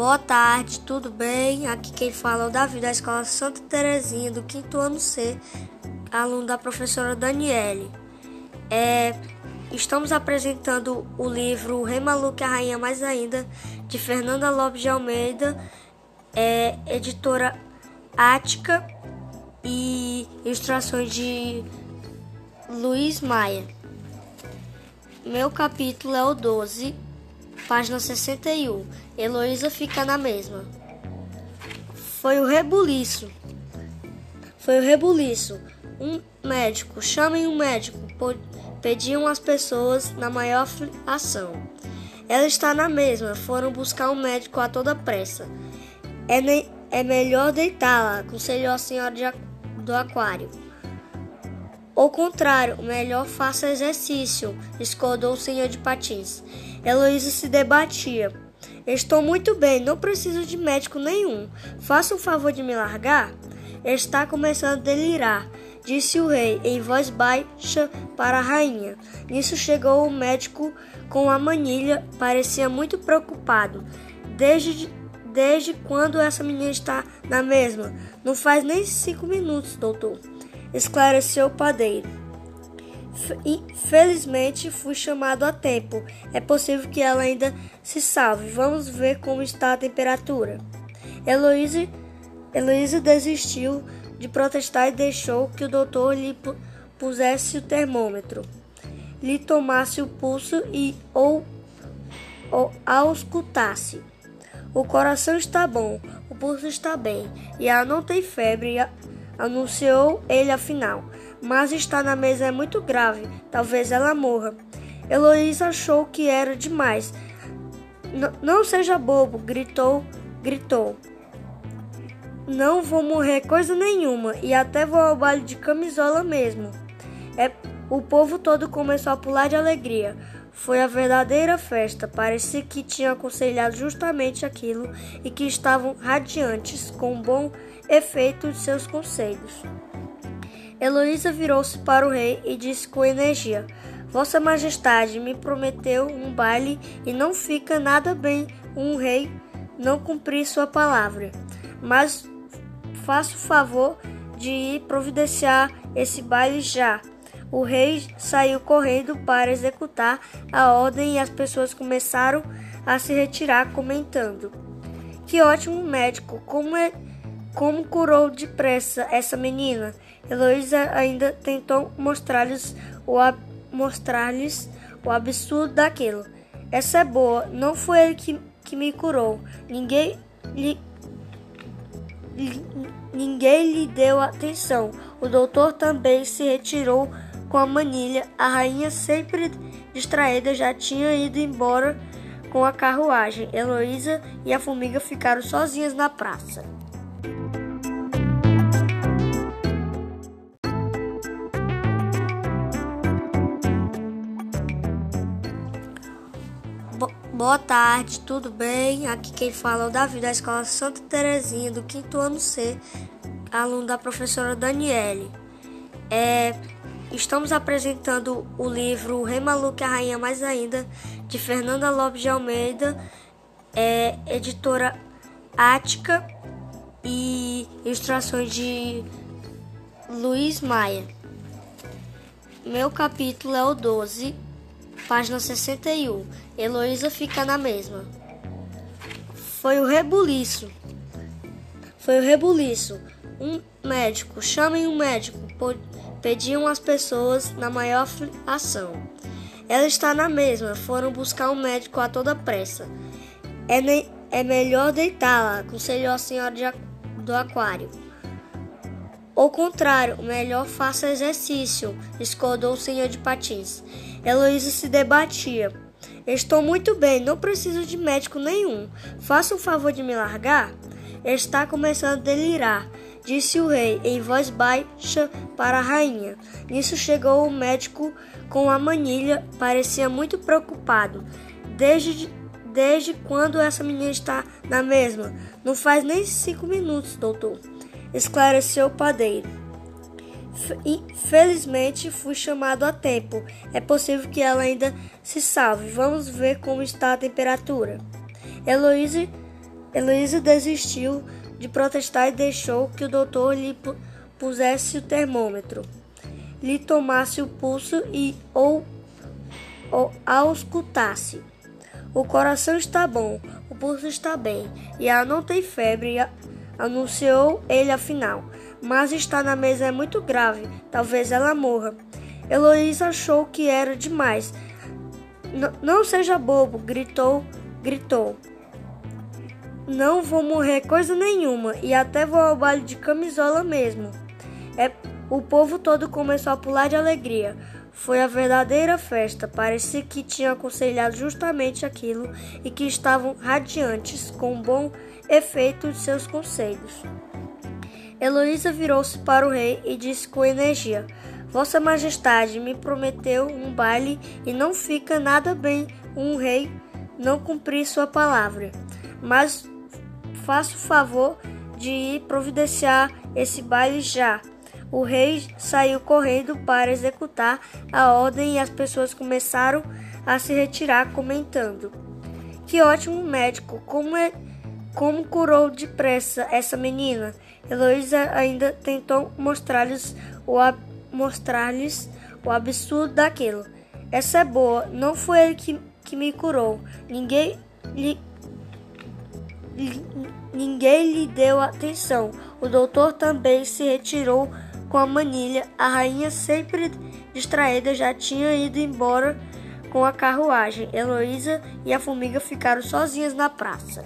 Boa tarde, tudo bem? Aqui quem fala é o Davi da Escola Santa Terezinha, do quinto ano C, aluno da professora Daniele. É, estamos apresentando o livro Rei Maluco e a Rainha Mais Ainda, de Fernanda Lopes de Almeida, é, editora Ática e ilustrações de Luiz Maia. Meu capítulo é o 12 Página 61. Heloísa fica na mesma. Foi o rebuliço. Foi o rebuliço. Um médico, chamem um médico, pediam as pessoas na maior ação. Ela está na mesma, foram buscar um médico a toda pressa. É, é melhor deitá-la, aconselhou a senhora de, do aquário. Ao contrário, melhor faça exercício, escodou o senhor de patins. Heloísa se debatia. Estou muito bem, não preciso de médico nenhum. Faça o favor de me largar? Está começando a delirar, disse o rei em voz baixa para a rainha. Nisso chegou o médico com a manilha, parecia muito preocupado. Desde, desde quando essa menina está na mesma? Não faz nem cinco minutos, doutor esclareceu o padeiro. Felizmente fui chamado a tempo. É possível que ela ainda se salve. Vamos ver como está a temperatura. Heloísa, Heloísa desistiu de protestar e deixou que o doutor lhe pusesse o termômetro, lhe tomasse o pulso e ou, ou auscultasse. O coração está bom, o pulso está bem e ela não tem febre anunciou ele afinal. Mas estar na mesa é muito grave, talvez ela morra. Heloísa achou que era demais. não seja bobo, gritou, gritou. Não vou morrer coisa nenhuma e até vou ao baile de camisola mesmo. É, o povo todo começou a pular de alegria. Foi a verdadeira festa. Parecia que tinha aconselhado justamente aquilo e que estavam radiantes com bom efeito de seus conselhos. Heloísa virou-se para o rei e disse com energia: Vossa Majestade me prometeu um baile e não fica nada bem um rei não cumprir sua palavra. Mas faça o favor de ir providenciar esse baile já. O rei saiu correndo para executar a ordem e as pessoas começaram a se retirar, comentando: Que ótimo médico! Como, é, como curou depressa essa menina! Heloísa ainda tentou mostrar-lhes o, mostrar o absurdo daquilo. Essa é boa, não foi ele que, que me curou. Ninguém lhe, lhe, ninguém lhe deu atenção. O doutor também se retirou com a manilha, a rainha, sempre distraída, já tinha ido embora com a carruagem. Heloísa e a formiga ficaram sozinhas na praça. Boa tarde, tudo bem? Aqui quem fala é o Davi da Escola Santa Terezinha, do quinto ano C, aluno da professora Daniele. É, Estamos apresentando o livro Rei Maluco e a Rainha Mais Ainda, de Fernanda Lopes de Almeida, é, editora Ática e ilustrações de Luiz Maia. Meu capítulo é o 12, página 61. Heloísa fica na mesma. Foi o rebuliço. Foi o rebuliço. Um médico, chamem um médico pediam as pessoas na maior ação. Ela está na mesma, foram buscar um médico a toda pressa. É, é melhor deitá-la, aconselhou a senhora de, do aquário. Ao contrário, melhor faça exercício, escodou o senhor de patins. Heloísa se debatia. Estou muito bem, não preciso de médico nenhum. Faça o favor de me largar? Está começando a delirar disse o rei em voz baixa para a rainha. Nisso chegou o médico com a manilha, parecia muito preocupado. Desde, desde quando essa menina está na mesma? Não faz nem cinco minutos, doutor, esclareceu o padeiro. Felizmente fui chamado a tempo. É possível que ela ainda se salve. Vamos ver como está a temperatura. Heloísa Heloísa desistiu de protestar e deixou que o doutor lhe pusesse o termômetro, lhe tomasse o pulso e ou, ou auscultasse. O coração está bom, o pulso está bem, e ela não tem febre, anunciou ele afinal. Mas está na mesa é muito grave, talvez ela morra. Heloísa achou que era demais. não seja bobo, gritou, gritou. Não vou morrer coisa nenhuma e até vou ao baile de camisola mesmo. É, o povo todo começou a pular de alegria. Foi a verdadeira festa. Parecia que tinha aconselhado justamente aquilo e que estavam radiantes com bom efeito de seus conselhos. Heloísa virou-se para o rei e disse com energia: Vossa Majestade me prometeu um baile e não fica nada bem um rei não cumprir sua palavra. Mas faça o favor de ir providenciar esse baile já. O rei saiu correndo para executar a ordem e as pessoas começaram a se retirar, comentando: Que ótimo médico! Como, é, como curou depressa essa menina! Heloísa ainda tentou mostrar-lhes o, mostrar o absurdo daquilo. Essa é boa, não foi ele que, que me curou. Ninguém lhe Ninguém lhe deu atenção. O doutor também se retirou com a manilha. A rainha, sempre distraída, já tinha ido embora com a carruagem. Heloísa e a formiga ficaram sozinhas na praça.